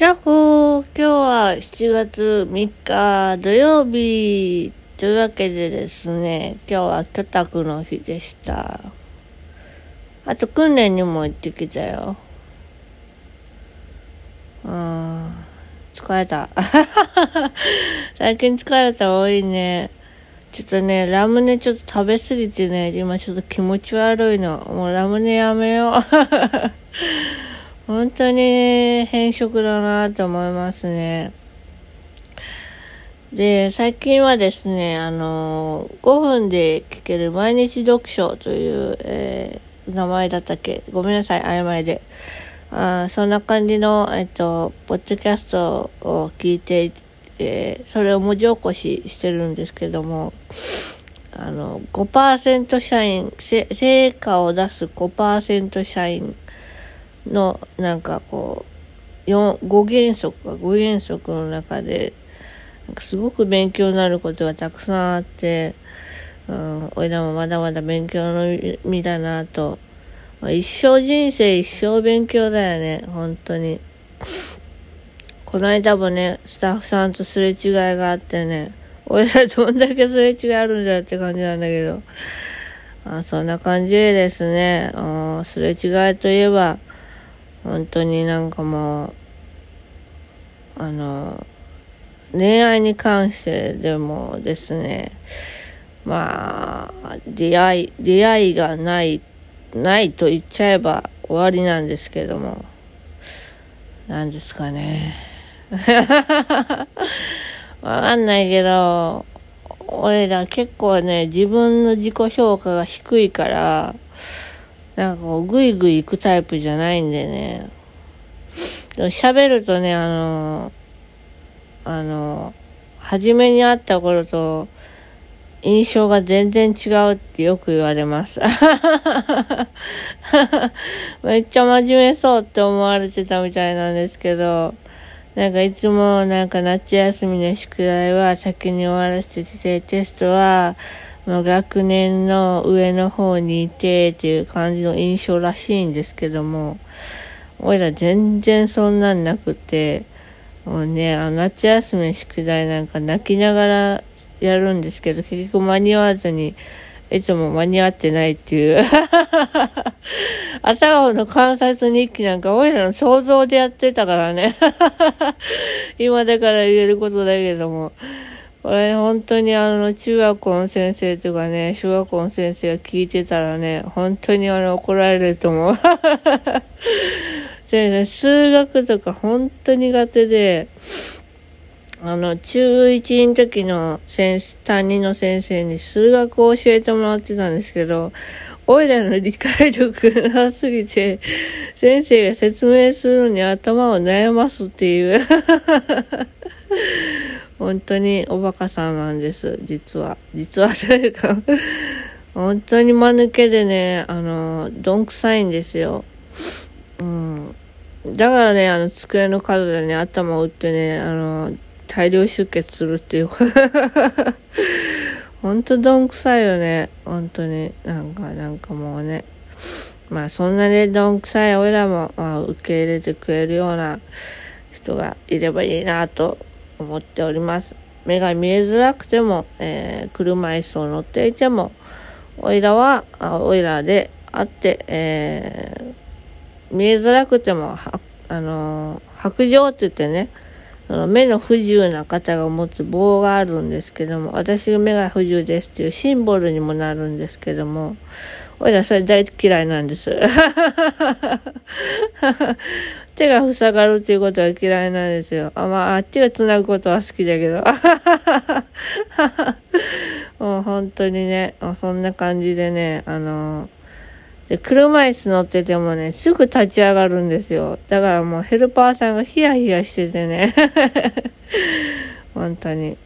やっほー今日は7月3日土曜日というわけでですね、今日は居宅の日でした。あと訓練にも行ってきたよ。うーん、疲れた。最近疲れた多いね。ちょっとね、ラムネちょっと食べすぎてね、今ちょっと気持ち悪いの。もうラムネやめよう。本当に変色だなと思いますね。で、最近はですね、あの、5分で聞ける毎日読書という、えー、名前だったっけ？ごめんなさい、曖昧で。あそんな感じの、えっと、ポッドキャストを聞いて、えー、それを文字起こししてるんですけども、あの、5%社員、成果を出す5%社員のなんかこう5原則か5原則の中なんかすごく勉強になることがたくさんあって、うん、俺らもまだまだ勉強の身だなと、一生人生一生勉強だよね本当に。この間もねスタッフさんとすれ違いがあってね俺らどんだけすれ違いあるんだって感じなんだけど。あそんな感じでですね、すれ違いといえば、本当になんかもう、あの、恋愛に関してでもですね、まあ、出会い、出会いがない、ないと言っちゃえば終わりなんですけども、なんですかね。わかんないけど、俺ら結構ね、自分の自己評価が低いから、なんかこう、ぐいぐい行くタイプじゃないんでね。喋るとね、あの、あの、初めに会った頃と、印象が全然違うってよく言われます。めっちゃ真面目そうって思われてたみたいなんですけど、なんかいつもなんか夏休みの宿題は先に終わらせてて、テストはまあ、学年の上の方にいてっていう感じの印象らしいんですけども、俺ら全然そんなんなくて、もうね、あ夏休み宿題なんか泣きながらやるんですけど、結局間に合わずに、いつも間に合ってないっていう朝顔の観察日記なんか、俺らの想像でやってたからね 今だから言えることだけども。これ本当にあの、中学校の先生とかね、小学校の先生が聞いてたらね、本当にあの、怒られると思う。でね、数学とか本当苦手で、あの、中1の時の先生、担任の先生に数学を教えてもらってたんですけど、おいらの理解力なすぎて、先生が説明するのに頭を悩ますっていう 本当におバカさんなんです、実は。実はというか 本当に間抜けでね、あの、どんくさいんですよ。うん。だからね、あの、机の角でね、頭を打ってね、あの、大量出血するっていう。本当どんくさいよね。本当に。なんか、なんかもうね。まあ、そんなね、どんくさい俺らも、まあ、受け入れてくれるような人がいればいいなと思っております。目が見えづらくても、えー、車椅子を乗っていても、おいらは、おいらであって、えー、見えづらくても、あのー、白状って言ってね、目の不自由な方が持つ棒があるんですけども、私が目が不自由ですっていうシンボルにもなるんですけども、おいらそれ大嫌いなんです。手が塞がるっていうことは嫌いなんですよ。あ、まあ、あっちが繋ぐことは好きだけど。もう本当にね、そんな感じでね、あので、車椅子乗っててもね、すぐ立ち上がるんですよ。だからもうヘルパーさんがヒヤヒヤしててね。本当に。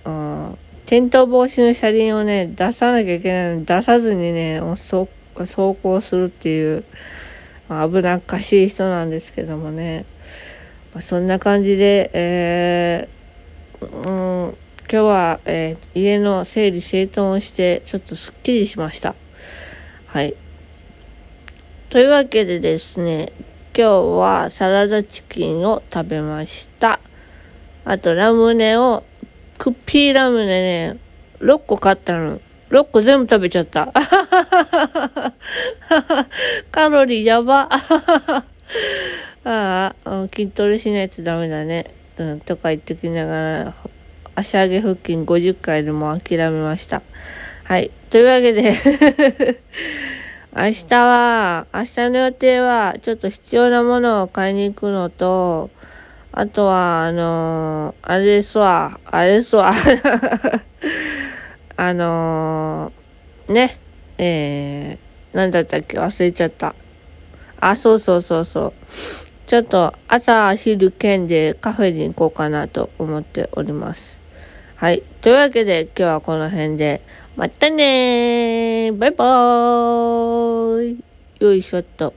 転倒防止の車輪をね、出さなきゃいけないのに出さずにね、走行するっていう、危なっかしい人なんですけどもね。まあ、そんな感じで、えー、うん、今日は、えー、家の整理整頓をして、ちょっとすっきりしました。はい。というわけでですね、今日はサラダチキンを食べました。あとラムネを、クッピーラムネね、6個買ったの。6個全部食べちゃった。カロリーやば。ああ、筋トレしないとダメだね。うん、とか言ってきながら、足上げ腹筋50回でも諦めました。はい。というわけで 明日は、明日の予定は、ちょっと必要なものを買いに行くのと、あとは、あのー、あれですわ、あれですわ。あのー、ね、えー、なんだったっけ？忘れちゃった。あ、そうそうそうそう。ちょっと朝、昼、兼でカフェに行こうかなと思っております。はい。というわけで今日はこの辺で、またねーバイバーイよいしょっと。